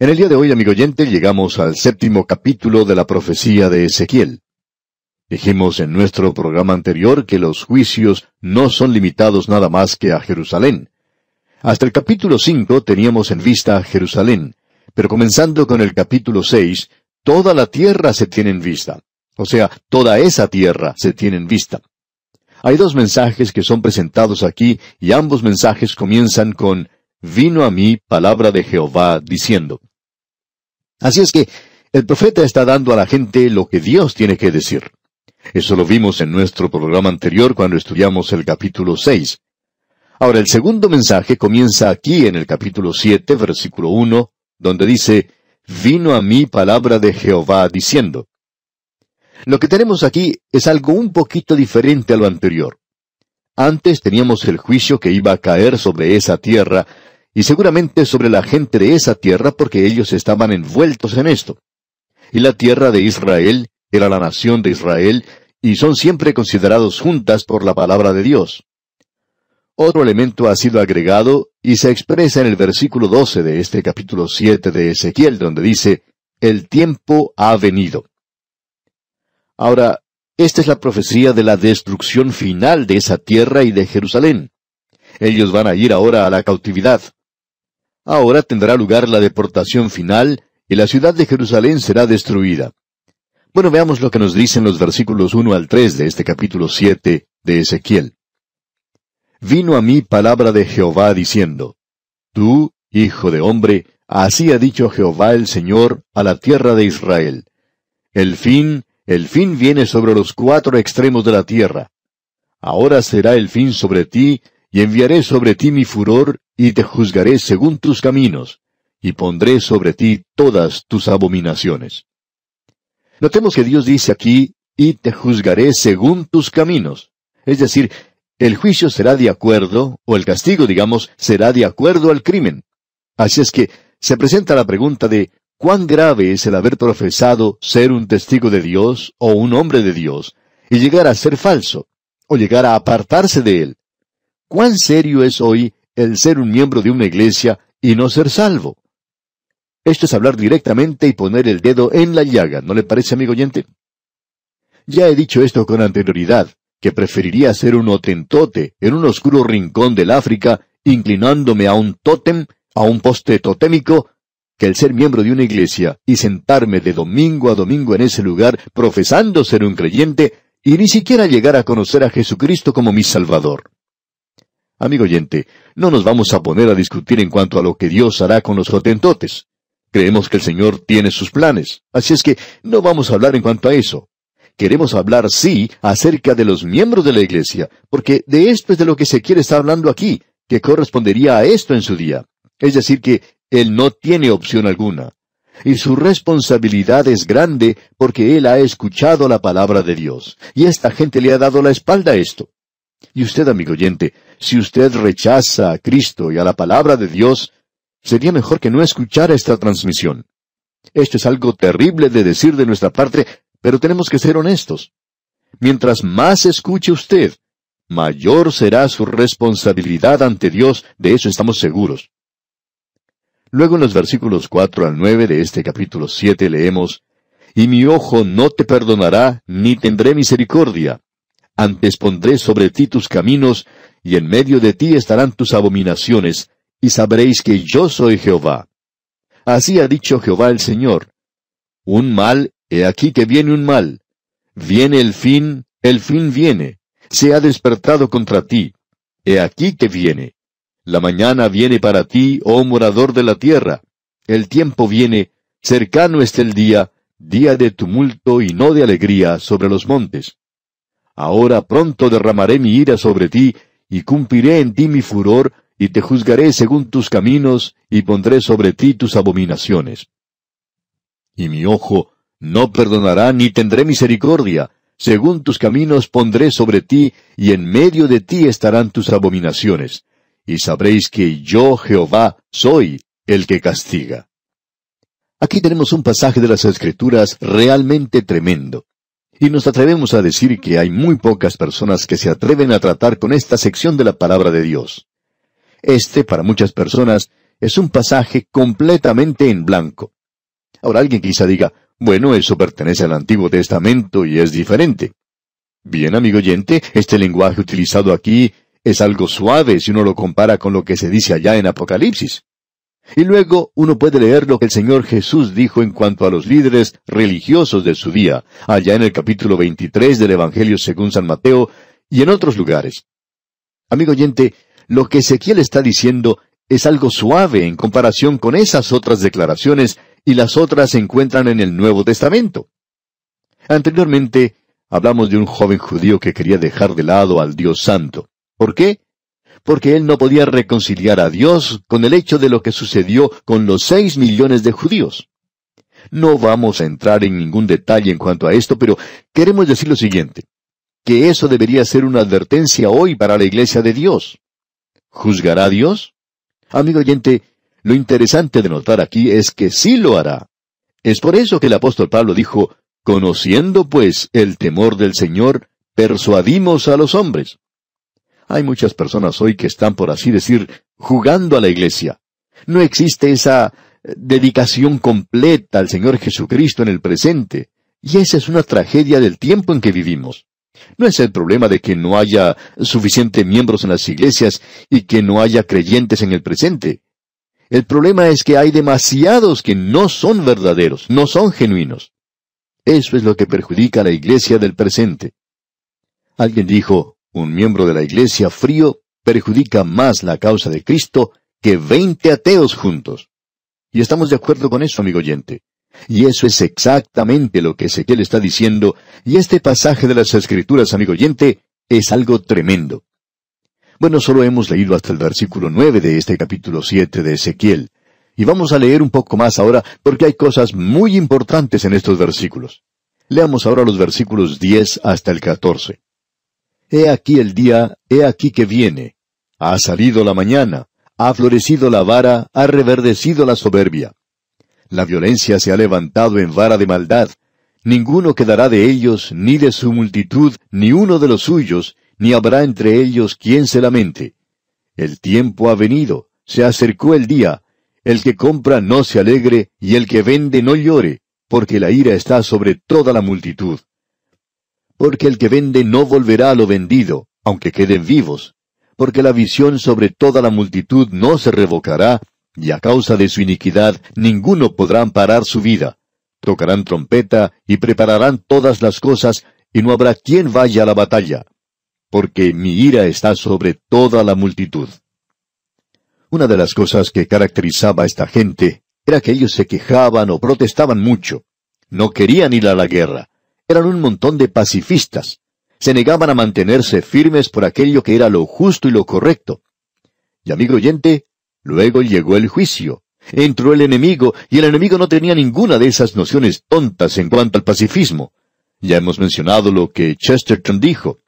En el día de hoy, amigo oyente, llegamos al séptimo capítulo de la profecía de Ezequiel. Dijimos en nuestro programa anterior que los juicios no son limitados nada más que a Jerusalén. Hasta el capítulo cinco teníamos en vista a Jerusalén, pero comenzando con el capítulo seis, toda la tierra se tiene en vista. O sea, toda esa tierra se tiene en vista. Hay dos mensajes que son presentados aquí y ambos mensajes comienzan con Vino a mí palabra de Jehová diciendo. Así es que el profeta está dando a la gente lo que Dios tiene que decir. Eso lo vimos en nuestro programa anterior cuando estudiamos el capítulo seis. Ahora el segundo mensaje comienza aquí en el capítulo siete, versículo uno, donde dice, Vino a mí palabra de Jehová diciendo. Lo que tenemos aquí es algo un poquito diferente a lo anterior. Antes teníamos el juicio que iba a caer sobre esa tierra, y seguramente sobre la gente de esa tierra porque ellos estaban envueltos en esto. Y la tierra de Israel era la nación de Israel, y son siempre considerados juntas por la palabra de Dios. Otro elemento ha sido agregado y se expresa en el versículo 12 de este capítulo 7 de Ezequiel, donde dice, El tiempo ha venido. Ahora, esta es la profecía de la destrucción final de esa tierra y de Jerusalén. Ellos van a ir ahora a la cautividad. Ahora tendrá lugar la deportación final y la ciudad de Jerusalén será destruida. Bueno, veamos lo que nos dicen los versículos 1 al 3 de este capítulo 7 de Ezequiel. Vino a mí palabra de Jehová diciendo, Tú, hijo de hombre, así ha dicho Jehová el Señor a la tierra de Israel. El fin el fin viene sobre los cuatro extremos de la tierra. Ahora será el fin sobre ti, y enviaré sobre ti mi furor, y te juzgaré según tus caminos, y pondré sobre ti todas tus abominaciones. Notemos que Dios dice aquí, y te juzgaré según tus caminos. Es decir, el juicio será de acuerdo, o el castigo, digamos, será de acuerdo al crimen. Así es que se presenta la pregunta de cuán grave es el haber profesado ser un testigo de Dios o un hombre de Dios y llegar a ser falso, o llegar a apartarse de él. Cuán serio es hoy el ser un miembro de una iglesia y no ser salvo. Esto es hablar directamente y poner el dedo en la llaga, ¿no le parece, amigo oyente? Ya he dicho esto con anterioridad, que preferiría ser un otentote en un oscuro rincón del África, inclinándome a un tótem, a un poste totémico, que el ser miembro de una iglesia y sentarme de domingo a domingo en ese lugar profesando ser un creyente y ni siquiera llegar a conocer a Jesucristo como mi Salvador. Amigo oyente, no nos vamos a poner a discutir en cuanto a lo que Dios hará con los hotentotes. Creemos que el Señor tiene sus planes, así es que no vamos a hablar en cuanto a eso. Queremos hablar, sí, acerca de los miembros de la iglesia, porque de esto es de lo que se quiere estar hablando aquí, que correspondería a esto en su día. Es decir, que él no tiene opción alguna. Y su responsabilidad es grande porque él ha escuchado la palabra de Dios. Y esta gente le ha dado la espalda a esto. Y usted, amigo oyente, si usted rechaza a Cristo y a la palabra de Dios, sería mejor que no escuchara esta transmisión. Esto es algo terrible de decir de nuestra parte, pero tenemos que ser honestos. Mientras más escuche usted, mayor será su responsabilidad ante Dios, de eso estamos seguros. Luego en los versículos cuatro al nueve de este capítulo siete leemos, Y mi ojo no te perdonará, ni tendré misericordia. Antes pondré sobre ti tus caminos, y en medio de ti estarán tus abominaciones, y sabréis que yo soy Jehová. Así ha dicho Jehová el Señor. Un mal, he aquí que viene un mal. Viene el fin, el fin viene. Se ha despertado contra ti. He aquí que viene. La mañana viene para ti, oh morador de la tierra. El tiempo viene, cercano está el día, día de tumulto y no de alegría sobre los montes. Ahora pronto derramaré mi ira sobre ti, y cumpliré en ti mi furor, y te juzgaré según tus caminos, y pondré sobre ti tus abominaciones. Y mi ojo no perdonará ni tendré misericordia, según tus caminos pondré sobre ti, y en medio de ti estarán tus abominaciones y sabréis que yo, Jehová, soy el que castiga. Aquí tenemos un pasaje de las Escrituras realmente tremendo. Y nos atrevemos a decir que hay muy pocas personas que se atreven a tratar con esta sección de la palabra de Dios. Este, para muchas personas, es un pasaje completamente en blanco. Ahora alguien quizá diga, bueno, eso pertenece al Antiguo Testamento y es diferente. Bien, amigo oyente, este lenguaje utilizado aquí es algo suave si uno lo compara con lo que se dice allá en Apocalipsis. Y luego uno puede leer lo que el Señor Jesús dijo en cuanto a los líderes religiosos de su día, allá en el capítulo 23 del Evangelio según San Mateo y en otros lugares. Amigo oyente, lo que Ezequiel está diciendo es algo suave en comparación con esas otras declaraciones y las otras se encuentran en el Nuevo Testamento. Anteriormente hablamos de un joven judío que quería dejar de lado al Dios Santo. ¿Por qué? Porque él no podía reconciliar a Dios con el hecho de lo que sucedió con los seis millones de judíos. No vamos a entrar en ningún detalle en cuanto a esto, pero queremos decir lo siguiente, que eso debería ser una advertencia hoy para la iglesia de Dios. ¿Juzgará Dios? Amigo oyente, lo interesante de notar aquí es que sí lo hará. Es por eso que el apóstol Pablo dijo, Conociendo pues el temor del Señor, persuadimos a los hombres. Hay muchas personas hoy que están, por así decir, jugando a la iglesia. No existe esa eh, dedicación completa al Señor Jesucristo en el presente. Y esa es una tragedia del tiempo en que vivimos. No es el problema de que no haya suficientes miembros en las iglesias y que no haya creyentes en el presente. El problema es que hay demasiados que no son verdaderos, no son genuinos. Eso es lo que perjudica a la iglesia del presente. Alguien dijo, un miembro de la iglesia frío perjudica más la causa de Cristo que veinte ateos juntos. Y estamos de acuerdo con eso, amigo oyente. Y eso es exactamente lo que Ezequiel está diciendo, y este pasaje de las Escrituras, amigo oyente, es algo tremendo. Bueno, solo hemos leído hasta el versículo nueve de este capítulo siete de Ezequiel, y vamos a leer un poco más ahora porque hay cosas muy importantes en estos versículos. Leamos ahora los versículos diez hasta el catorce. He aquí el día, he aquí que viene. Ha salido la mañana, ha florecido la vara, ha reverdecido la soberbia. La violencia se ha levantado en vara de maldad. Ninguno quedará de ellos, ni de su multitud, ni uno de los suyos, ni habrá entre ellos quien se lamente. El tiempo ha venido, se acercó el día. El que compra no se alegre, y el que vende no llore, porque la ira está sobre toda la multitud porque el que vende no volverá a lo vendido, aunque queden vivos, porque la visión sobre toda la multitud no se revocará, y a causa de su iniquidad ninguno podrá amparar su vida. Tocarán trompeta y prepararán todas las cosas, y no habrá quien vaya a la batalla, porque mi ira está sobre toda la multitud. Una de las cosas que caracterizaba a esta gente era que ellos se quejaban o protestaban mucho. No querían ir a la guerra eran un montón de pacifistas. Se negaban a mantenerse firmes por aquello que era lo justo y lo correcto. Y amigo oyente, luego llegó el juicio. Entró el enemigo, y el enemigo no tenía ninguna de esas nociones tontas en cuanto al pacifismo. Ya hemos mencionado lo que Chesterton dijo.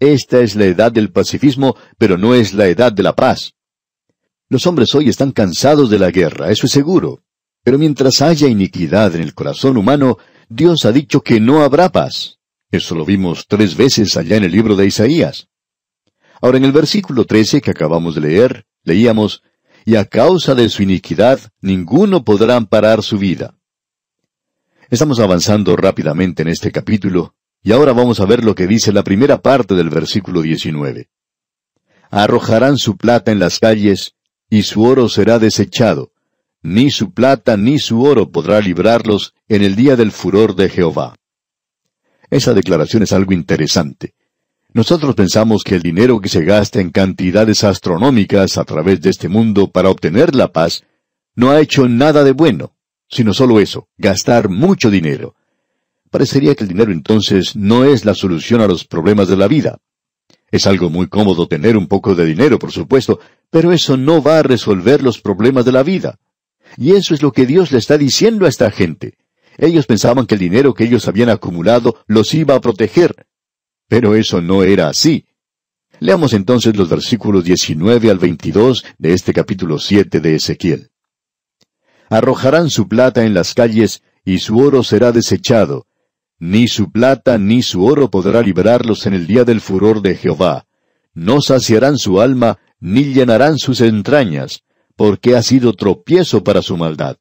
Esta es la edad del pacifismo, pero no es la edad de la paz. Los hombres hoy están cansados de la guerra, eso es seguro. Pero mientras haya iniquidad en el corazón humano, Dios ha dicho que no habrá paz. Eso lo vimos tres veces allá en el libro de Isaías. Ahora en el versículo 13 que acabamos de leer, leíamos, y a causa de su iniquidad ninguno podrá amparar su vida. Estamos avanzando rápidamente en este capítulo, y ahora vamos a ver lo que dice la primera parte del versículo 19. Arrojarán su plata en las calles, y su oro será desechado, ni su plata ni su oro podrá librarlos en el día del furor de Jehová. Esa declaración es algo interesante. Nosotros pensamos que el dinero que se gasta en cantidades astronómicas a través de este mundo para obtener la paz no ha hecho nada de bueno, sino solo eso, gastar mucho dinero. Parecería que el dinero entonces no es la solución a los problemas de la vida. Es algo muy cómodo tener un poco de dinero, por supuesto, pero eso no va a resolver los problemas de la vida. Y eso es lo que Dios le está diciendo a esta gente. Ellos pensaban que el dinero que ellos habían acumulado los iba a proteger. Pero eso no era así. Leamos entonces los versículos 19 al 22 de este capítulo 7 de Ezequiel. Arrojarán su plata en las calles, y su oro será desechado. Ni su plata ni su oro podrá librarlos en el día del furor de Jehová. No saciarán su alma, ni llenarán sus entrañas, porque ha sido tropiezo para su maldad.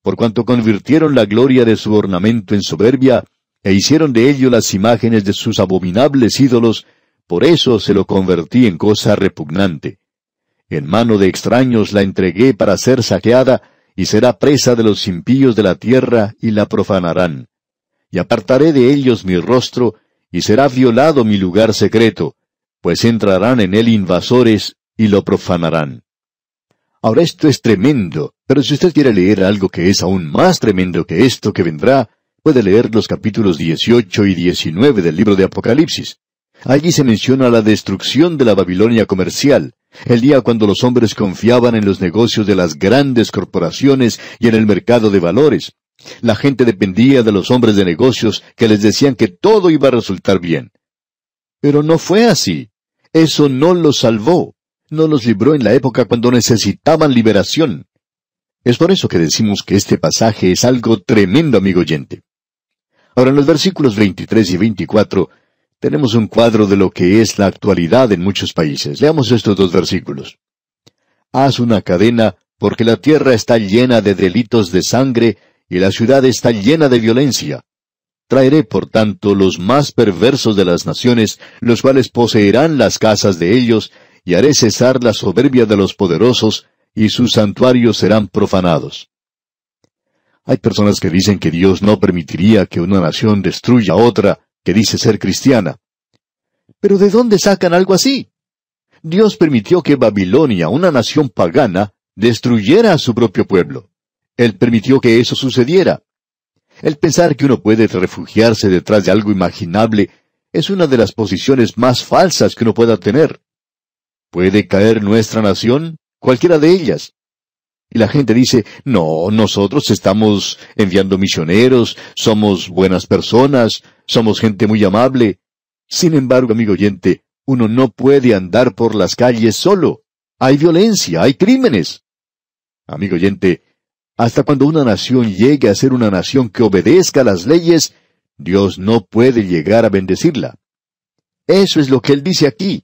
Por cuanto convirtieron la gloria de su ornamento en soberbia, e hicieron de ello las imágenes de sus abominables ídolos, por eso se lo convertí en cosa repugnante. En mano de extraños la entregué para ser saqueada, y será presa de los impíos de la tierra, y la profanarán. Y apartaré de ellos mi rostro, y será violado mi lugar secreto, pues entrarán en él invasores, y lo profanarán. Ahora esto es tremendo, pero si usted quiere leer algo que es aún más tremendo que esto que vendrá, puede leer los capítulos 18 y 19 del libro de Apocalipsis. Allí se menciona la destrucción de la Babilonia comercial, el día cuando los hombres confiaban en los negocios de las grandes corporaciones y en el mercado de valores. La gente dependía de los hombres de negocios que les decían que todo iba a resultar bien. Pero no fue así. Eso no los salvó. No los libró en la época cuando necesitaban liberación. Es por eso que decimos que este pasaje es algo tremendo, amigo oyente. Ahora, en los versículos 23 y 24, tenemos un cuadro de lo que es la actualidad en muchos países. Leamos estos dos versículos. Haz una cadena, porque la tierra está llena de delitos de sangre, y la ciudad está llena de violencia. Traeré, por tanto, los más perversos de las naciones, los cuales poseerán las casas de ellos, y haré cesar la soberbia de los poderosos, y sus santuarios serán profanados. Hay personas que dicen que Dios no permitiría que una nación destruya a otra, que dice ser cristiana. Pero ¿de dónde sacan algo así? Dios permitió que Babilonia, una nación pagana, destruyera a su propio pueblo. Él permitió que eso sucediera. El pensar que uno puede refugiarse detrás de algo imaginable es una de las posiciones más falsas que uno pueda tener. ¿Puede caer nuestra nación? Cualquiera de ellas. Y la gente dice, no, nosotros estamos enviando misioneros, somos buenas personas, somos gente muy amable. Sin embargo, amigo oyente, uno no puede andar por las calles solo. Hay violencia, hay crímenes. Amigo oyente, hasta cuando una nación llegue a ser una nación que obedezca las leyes, Dios no puede llegar a bendecirla. Eso es lo que él dice aquí.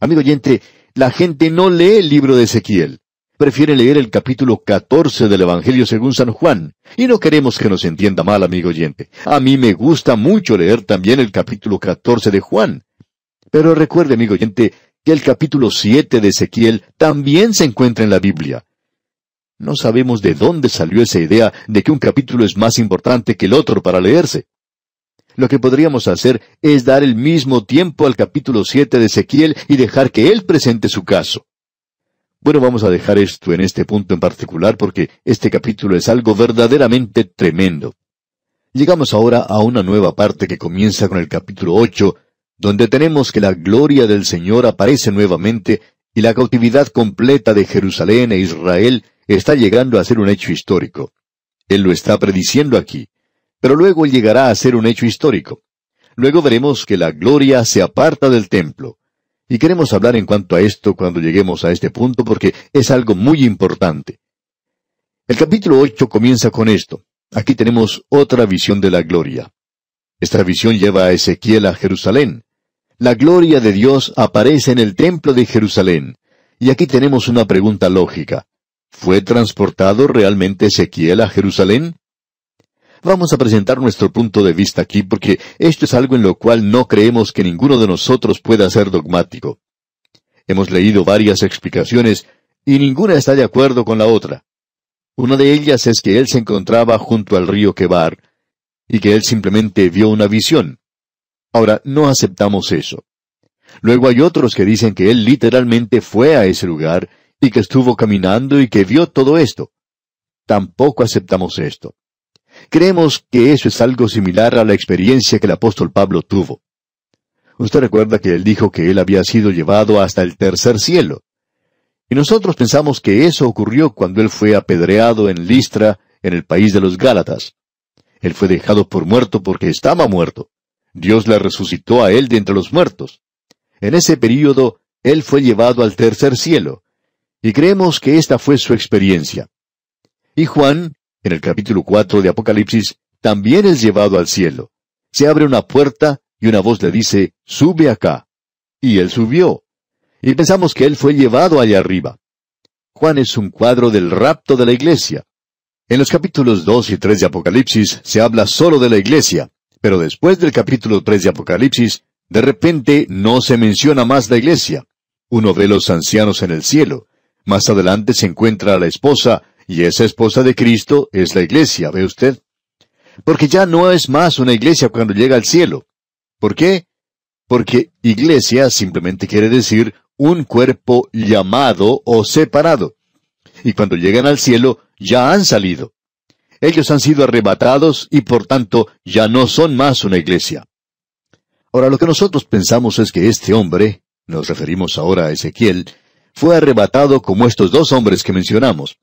Amigo oyente, la gente no lee el libro de Ezequiel prefiere leer el capítulo 14 del Evangelio según San Juan. Y no queremos que nos entienda mal, amigo oyente. A mí me gusta mucho leer también el capítulo 14 de Juan. Pero recuerde, amigo oyente, que el capítulo 7 de Ezequiel también se encuentra en la Biblia. No sabemos de dónde salió esa idea de que un capítulo es más importante que el otro para leerse. Lo que podríamos hacer es dar el mismo tiempo al capítulo 7 de Ezequiel y dejar que él presente su caso. Bueno, vamos a dejar esto en este punto en particular porque este capítulo es algo verdaderamente tremendo. Llegamos ahora a una nueva parte que comienza con el capítulo 8, donde tenemos que la gloria del Señor aparece nuevamente y la cautividad completa de Jerusalén e Israel está llegando a ser un hecho histórico. Él lo está prediciendo aquí, pero luego llegará a ser un hecho histórico. Luego veremos que la gloria se aparta del templo. Y queremos hablar en cuanto a esto cuando lleguemos a este punto porque es algo muy importante. El capítulo 8 comienza con esto. Aquí tenemos otra visión de la gloria. Esta visión lleva a Ezequiel a Jerusalén. La gloria de Dios aparece en el templo de Jerusalén. Y aquí tenemos una pregunta lógica. ¿Fue transportado realmente Ezequiel a Jerusalén? Vamos a presentar nuestro punto de vista aquí porque esto es algo en lo cual no creemos que ninguno de nosotros pueda ser dogmático. Hemos leído varias explicaciones y ninguna está de acuerdo con la otra. Una de ellas es que él se encontraba junto al río Quebar y que él simplemente vio una visión. Ahora, no aceptamos eso. Luego hay otros que dicen que él literalmente fue a ese lugar y que estuvo caminando y que vio todo esto. Tampoco aceptamos esto. Creemos que eso es algo similar a la experiencia que el apóstol Pablo tuvo. Usted recuerda que él dijo que él había sido llevado hasta el tercer cielo. Y nosotros pensamos que eso ocurrió cuando él fue apedreado en Listra, en el país de los Gálatas. Él fue dejado por muerto porque estaba muerto. Dios le resucitó a él de entre los muertos. En ese período, él fue llevado al tercer cielo. Y creemos que esta fue su experiencia. Y Juan, en el capítulo 4 de Apocalipsis, también es llevado al cielo. Se abre una puerta y una voz le dice, sube acá. Y él subió. Y pensamos que él fue llevado allá arriba. Juan es un cuadro del rapto de la iglesia. En los capítulos 2 y 3 de Apocalipsis se habla solo de la iglesia, pero después del capítulo 3 de Apocalipsis, de repente no se menciona más la iglesia. Uno ve los ancianos en el cielo. Más adelante se encuentra a la esposa, y esa esposa de Cristo es la iglesia, ¿ve usted? Porque ya no es más una iglesia cuando llega al cielo. ¿Por qué? Porque iglesia simplemente quiere decir un cuerpo llamado o separado. Y cuando llegan al cielo, ya han salido. Ellos han sido arrebatados y por tanto ya no son más una iglesia. Ahora lo que nosotros pensamos es que este hombre, nos referimos ahora a Ezequiel, fue arrebatado como estos dos hombres que mencionamos.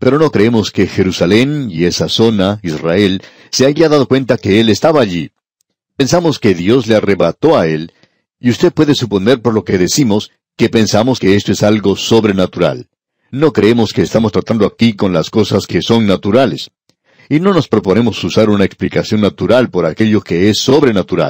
Pero no creemos que Jerusalén y esa zona, Israel, se haya dado cuenta que él estaba allí. Pensamos que Dios le arrebató a él, y usted puede suponer por lo que decimos que pensamos que esto es algo sobrenatural. No creemos que estamos tratando aquí con las cosas que son naturales. Y no nos proponemos usar una explicación natural por aquello que es sobrenatural.